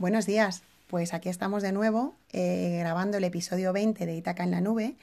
Buenos días. Pues aquí estamos de nuevo eh, grabando el episodio 20 de Itaca en la Nube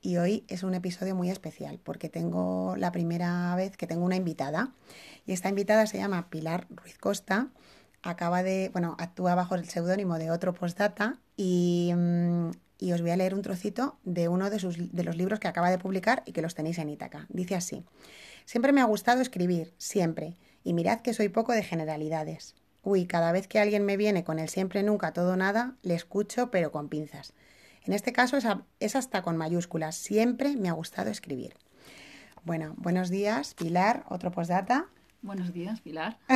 y hoy es un episodio muy especial porque tengo la primera vez que tengo una invitada y esta invitada se llama Pilar Ruiz Costa. Acaba de, bueno, actúa bajo el seudónimo de otro postdata y, mm, y, os voy a leer un trocito de uno de, sus, de los libros que acaba de publicar y que los tenéis en Itaca. Dice así, siempre me ha gustado escribir, siempre, y mirad que soy poco de generalidades. Uy, cada vez que alguien me viene con el siempre, nunca, todo, nada, le escucho, pero con pinzas. En este caso es, hasta con mayúsculas. Siempre me ha gustado escribir. Bueno, buenos días, Pilar, otro postdata. Buenos días, Pilar.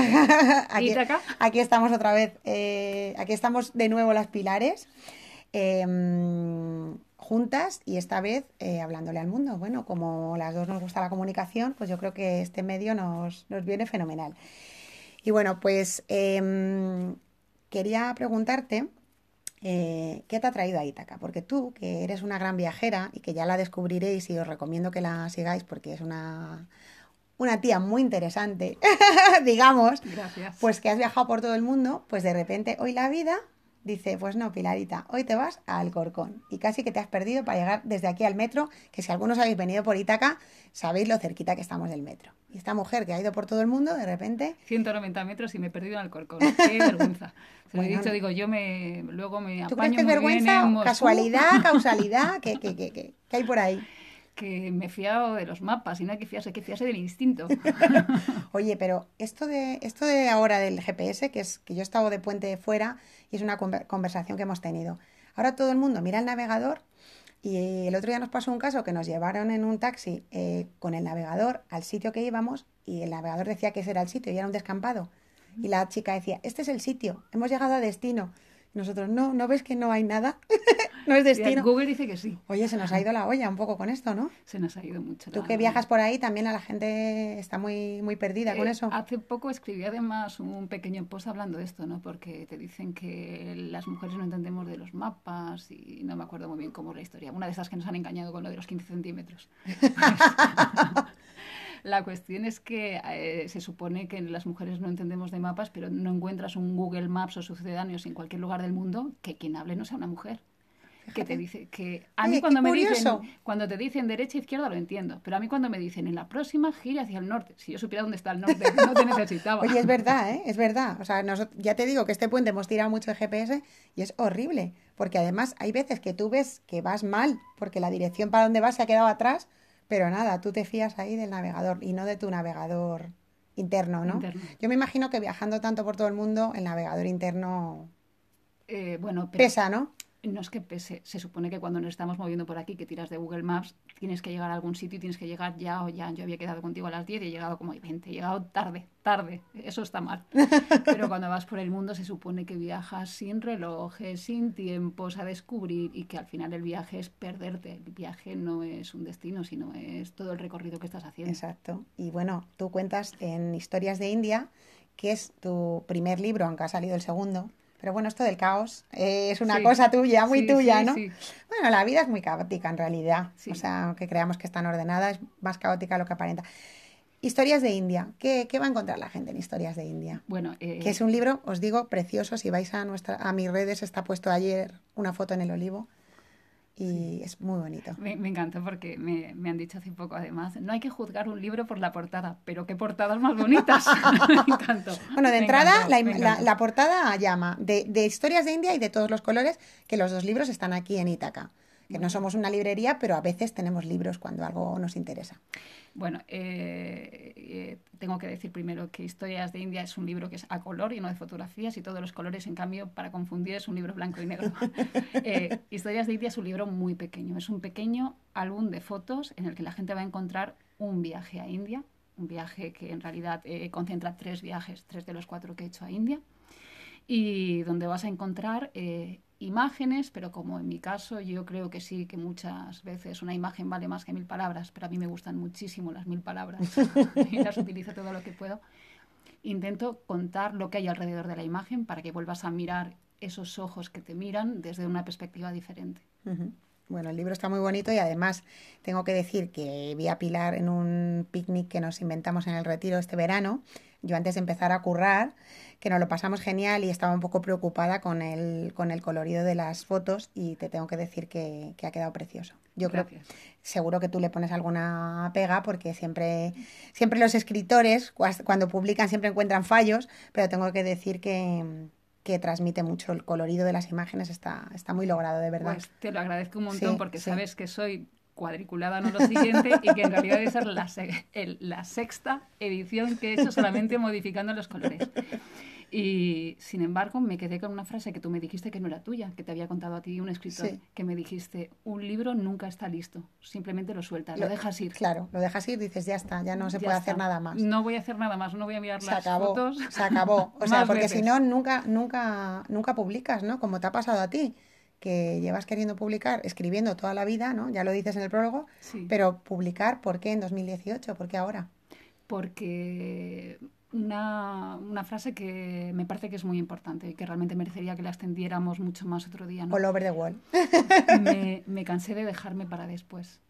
aquí, aquí, estamos otra vez, eh, aquí estamos de nuevo las Pilares, em, juntas y esta vez eh, hablándole al mundo. Bueno, como las dos nos gusta la comunicación, pues yo creo que este medio nos, nos viene fenomenal. Y bueno, pues em, quería preguntarte eh, qué te ha traído a Ítaca, porque tú, que eres una gran viajera y que ya la descubriréis y os recomiendo que la sigáis porque es una, una tía muy interesante, digamos, pues que has viajado por todo el mundo, pues de repente hoy la vida dice, pues no, Pilarita, hoy te vas al Corcón y casi que te has perdido para llegar desde aquí al metro, que si algunos habéis venido por Ítaca, sabéis lo cerquita que estamos del metro. Y esta mujer que ha ido por todo el mundo, de repente... 190 metros y me he perdido en Alcorcón. Qué vergüenza. Se lo he dicho, digo, yo me luego me apaño ¿Tú crees que es vergüenza, casualidad, causalidad? ¿Qué, qué, qué, qué, hay por ahí? Que me fiado de los mapas y no hay que fiarse, que fiarse del instinto. Oye, pero esto de, esto de ahora del GPS, que es que yo he estado de puente fuera y es una conversación que hemos tenido. Ahora todo el mundo mira el navegador y el otro día nos pasó un caso que nos llevaron en un taxi eh, con el navegador al sitio que íbamos y el navegador decía que ese era el sitio y era un descampado. Y la chica decía, este es el sitio, hemos llegado a destino. Nosotros, no, ¿no ves que no hay nada? No es destino. Google dice que sí. Oye, se nos ha ido la olla un poco con esto, ¿no? Se nos ha ido mucho. Tú que viajas por ahí, también a la gente está muy, muy perdida con eh, eso. Hace poco escribí además un pequeño post hablando de esto, ¿no? Porque te dicen que las mujeres no entendemos de los mapas y no me acuerdo muy bien cómo es la historia. Una de esas que nos han engañado con lo de los 15 centímetros. La cuestión es que eh, se supone que las mujeres no entendemos de mapas, pero no encuentras un Google Maps o sucedáneos en cualquier lugar del mundo que quien hable no sea una mujer. Que te dice que a mí cuando me dicen cuando te dicen derecha e izquierda lo entiendo, pero a mí cuando me dicen en la próxima gira hacia el norte, si yo supiera dónde está el norte, no te necesitaba. Oye, es verdad, ¿eh? Es verdad. O sea, ya te digo que este puente hemos tirado mucho de GPS y es horrible, porque además hay veces que tú ves que vas mal, porque la dirección para donde vas se ha quedado atrás pero nada, tú te fías ahí del navegador y no de tu navegador interno, ¿no? Yo me imagino que viajando tanto por todo el mundo, el navegador interno eh, bueno, pesa, ¿no? No es que pese, se supone que cuando nos estamos moviendo por aquí, que tiras de Google Maps, tienes que llegar a algún sitio y tienes que llegar ya o ya. Yo había quedado contigo a las 10 y he llegado como a 20, he llegado tarde, tarde, eso está mal. Pero cuando vas por el mundo se supone que viajas sin relojes, sin tiempos a descubrir y que al final el viaje es perderte. El viaje no es un destino, sino es todo el recorrido que estás haciendo. Exacto. Y bueno, tú cuentas en Historias de India, que es tu primer libro, aunque ha salido el segundo pero bueno, esto del caos eh, es una cosa tuya, muy tuya, ¿no? Bueno, la vida es muy caótica en realidad. O sea, aunque creamos que es tan ordenada, es más caótica de lo que aparenta. Historias de India. ¿Qué, ¿Qué, va a encontrar la gente en Historias de India? Bueno, eh, que es un libro, os digo, precioso. Si vais a nuestra, a mis redes, está puesto ayer una foto en el olivo y es muy bonito. Me, me encanta porque me, me, han dicho hace poco, además, no hay que juzgar un libro por la portada, pero qué portadas más bonitas. me encantó. Bueno, de entrada, la, la, la, portada llama de, de, historias de India y de todos los colores, que los dos libros están aquí en Ítaca que no somos una librería, pero a veces tenemos libros cuando algo nos interesa. Bueno, eh, eh, tengo que decir primero que Historias de India es un libro que es a color y no de fotografías y todos los colores, en cambio, para confundir, es un libro blanco y negro. eh, Historias de India es un libro muy pequeño, es un pequeño álbum de fotos en el que la gente va a encontrar un viaje a India, un viaje que en realidad concentra tres viajes, tres de los cuatro que he hecho a India, y donde vas a encontrar imágenes, pero como en mi caso yo creo que sí, que muchas veces una imagen vale más que mil palabras, pero a mí me gustan muchísimo las mil palabras y las utilizo todo lo que puedo. Intento contar lo que hay alrededor de la imagen para que vuelvas a mirar esos ojos que te miran desde una perspectiva diferente. Bueno, el libro está muy bonito y además tengo que decir que vi a Pilar en un picnic que nos inventamos en el retiro este verano. Yo antes de empezar a currar, que nos lo pasamos genial y estaba un poco preocupada con el, con el colorido de las fotos y te tengo que decir que, que ha quedado precioso. Yo creo que seguro que tú le pones alguna pega porque siempre, siempre los escritores cuando publican siempre encuentran fallos, pero tengo que decir que, que transmite mucho el colorido de las imágenes, está, está muy logrado, de verdad. Pues te lo agradezco un montón porque sabes que soy cuadriculada, no lo siguiente, y que en realidad debe ser la, la sexta edición que he hecho solamente modificando los colores. Y sin embargo, me quedé con una frase que tú me dijiste que no era tuya, que te había contado a ti un escritor, que me dijiste, un libro nunca está listo, simplemente lo sueltas, lo, dejas ir. Claro, lo dejas ir, dices, ya está, ya no se puede hacer nada más. No voy a hacer nada más, no voy a mirar se las acabó, fotos. Se acabó, o sea, porque si no, nunca, nunca, nunca publicas, ¿no? Como te ha pasado a ti que llevas queriendo publicar, escribiendo toda la vida, ¿no? Ya lo dices en el prólogo, pero publicar, ¿por qué en 2018? ¿Por qué ahora? Porque una, una, frase que me parece que es muy importante y que realmente merecería que la extendiéramos mucho más otro día. ¿no? All over the wall. me, me, cansé de dejarme para después.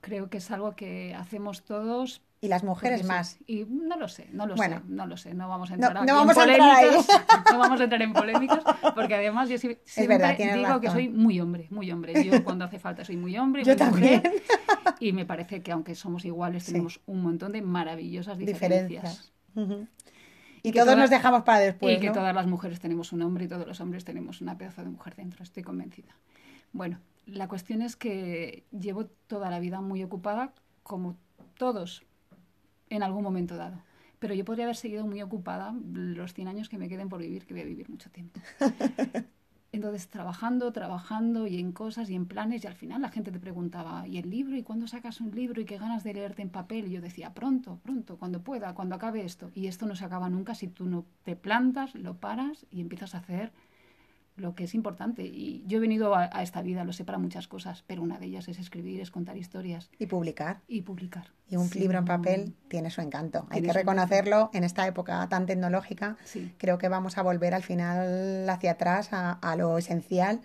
Creo que es algo que hacemos todos. Y las mujeres más. Y no lo sé, no lo sé, no lo sé. No vamos a entrar no, vamos en polémicas. no vamos a entrar en polémicas, porque además yo siempre digo que soy muy hombre, muy hombre. Yo cuando hace falta soy muy hombre, yo también. y me parece que aunque somos iguales, tenemos un montón de maravillosas diferencias. Y, todos nos dejamos para después. Y que todas las mujeres tenemos un hombre y todos los hombres tenemos una pedazo de mujer dentro, estoy convencida. Bueno, la cuestión es que llevo toda la vida muy ocupada, como todos, en algún momento dado. Pero yo podría haber seguido muy ocupada los 100 años que me queden por vivir, que voy a vivir mucho tiempo. Trabajando, trabajando y en cosas y en planes, y al final la gente te preguntaba, ¿y el libro? ¿Y cuándo sacas un libro? ¿Y qué ganas de leerte en papel? Y yo decía, pronto, pronto, cuando pueda, cuando acabe esto. Y esto no se acaba nunca si tú no te plantas, lo paras y empiezas a hacer lo que es importante. Y yo he venido a, esta vida, lo sé, para muchas cosas, pero una de ellas es escribir, es contar historias. Y publicar. Y publicar. Y un libro en papel tiene su encanto. Hay que reconocerlo en esta época tan tecnológica. Creo que vamos a volver al final hacia atrás a, lo esencial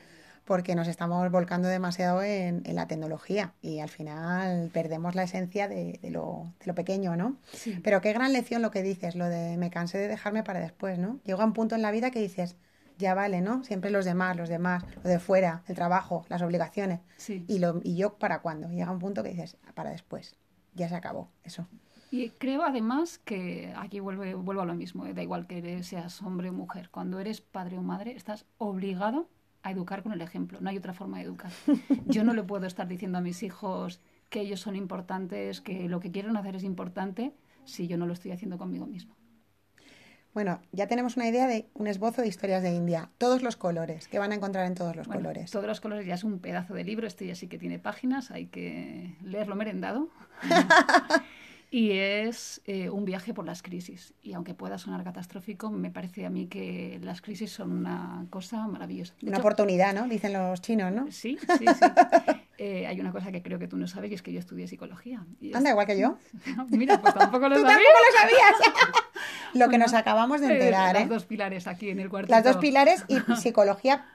porque nos estamos volcando demasiado en, la tecnología y al final perdemos la esencia de, lo, de lo, pequeño, ¿no? Pero qué gran lección lo que dices, lo de me cansé de dejarme para después, ¿no? Llega un punto en la vida que dices, ya vale, ¿no? Siempre los demás, los demás, lo de fuera, el trabajo, las obligaciones. Y, lo, y yo para cuándo. Llega un punto que dices, para después, ya se acabó, eso. Y creo además que aquí vuelve, vuelvo a lo mismo, ¿eh? da igual que seas hombre o mujer, cuando eres padre o madre estás obligado a educar con el ejemplo, no hay otra forma de educar. Yo no le puedo estar diciendo a mis hijos que ellos son importantes, que lo que quieren hacer es importante, si yo no lo estoy haciendo conmigo mismo. Bueno, ya tenemos una idea de un esbozo de historias de India. Todos los colores, que van a encontrar en todos los colores. Todos los colores ya es un pedazo de libro, este ya sí que tiene páginas, hay que leerlo merendado. y es eh, un viaje por las crisis. Y aunque pueda sonar catastrófico, me parece a mí que las crisis son una cosa maravillosa. una oportunidad, ¿no? Dicen los chinos, ¿no? Sí, sí, sí. Eh, hay una cosa que creo que tú no sabes y es que yo estudié psicología. Anda, igual que yo. Mira, pues tampoco lo ¿Tú sabías. tampoco lo sabías. lo que nos acabamos de enterar. Las ¿eh? dos pilares aquí en el cuarto. Las dos pilares y psicología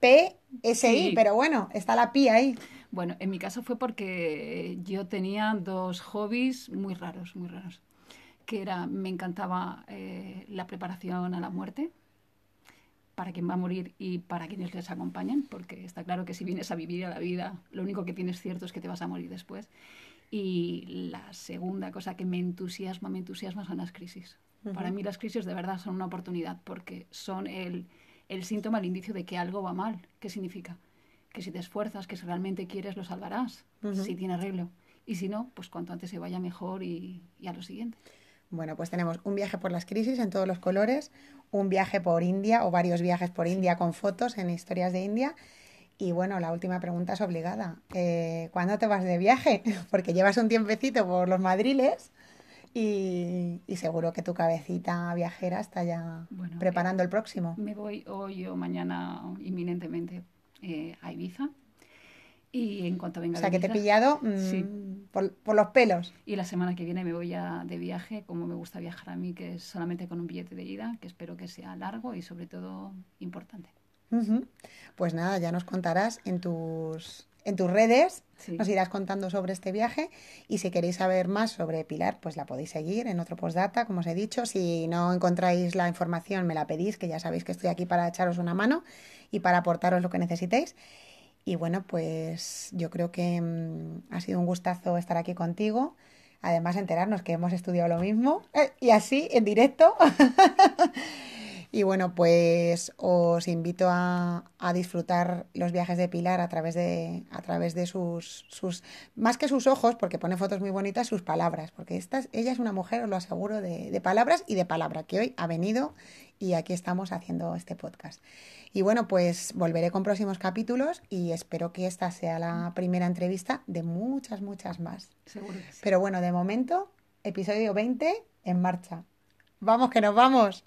PSI, pero bueno, está la PI ahí. Bueno, en mi caso fue porque yo tenía dos hobbies muy raros, muy raros. Que era, me encantaba eh, la preparación a la muerte, para quien va a morir y para quienes les acompañan, porque está claro que si vienes a vivir a la vida, lo único que tienes cierto es que te vas a morir después. Y la segunda cosa que me entusiasma, me entusiasma son las crisis. Para mí las crisis de verdad son una oportunidad porque son el, el síntoma, el indicio de que algo va mal. ¿Qué significa? Que si te esfuerzas, que si realmente quieres, lo salvarás, si tiene arreglo. Y si no, pues cuanto antes se vaya mejor y, y a lo siguiente. Bueno, pues tenemos un viaje por las crisis en todos los colores, un viaje por India o varios viajes por India con fotos en historias de India y bueno, la última pregunta es obligada. Eh, ¿Cuándo te vas de viaje? Porque llevas un tiempecito por los madriles y, seguro que tu cabecita viajera está ya preparando el próximo. Me voy hoy o mañana inminentemente eh, a Ibiza. Y en cuanto venga O sea, que te he pillado mm, por, por, los pelos. Y la semana que viene me voy a, de viaje, como me gusta viajar a mí, que es solamente con un billete de ida, que espero que sea largo y sobre todo importante. Pues nada, ya nos contarás en tus, en tus redes, Sí. nos irás contando sobre este viaje y si queréis saber más sobre Pilar, pues la podéis seguir en otro postdata, como os he dicho. Si no encontráis la información, me la pedís, que ya sabéis que estoy aquí para echaros una mano y para aportaros lo que necesitéis. Y bueno, pues yo creo que mm, ha sido un gustazo estar aquí contigo. Además, enterarnos que hemos estudiado lo mismo eh, y así, en directo. Y bueno, pues os invito a, a disfrutar los viajes de Pilar a través de, a través de sus, sus, más que sus ojos, porque pone fotos muy bonitas, sus palabras, porque esta, es- ella es una mujer, os lo aseguro, de, de palabras y de palabra, que hoy ha venido y aquí estamos haciendo este podcast. Y bueno, pues volveré con próximos capítulos y espero que esta sea la primera entrevista de muchas, muchas más. Seguro que sí. Pero bueno, de momento, episodio 20 en marcha. Vamos, que nos vamos.